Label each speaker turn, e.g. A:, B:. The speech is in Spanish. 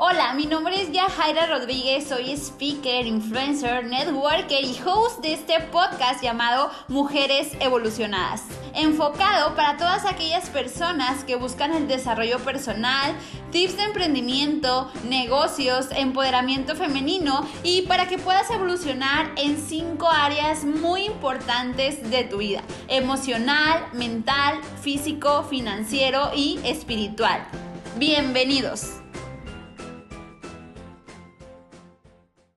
A: Hola, mi nombre es Yajaira Rodríguez, soy speaker, influencer, networker y host de este podcast llamado Mujeres Evolucionadas, enfocado para todas aquellas personas que buscan el desarrollo personal, tips de emprendimiento, negocios, empoderamiento femenino y para que puedas evolucionar en cinco áreas muy importantes de tu vida, emocional, mental, físico, financiero y espiritual. Bienvenidos.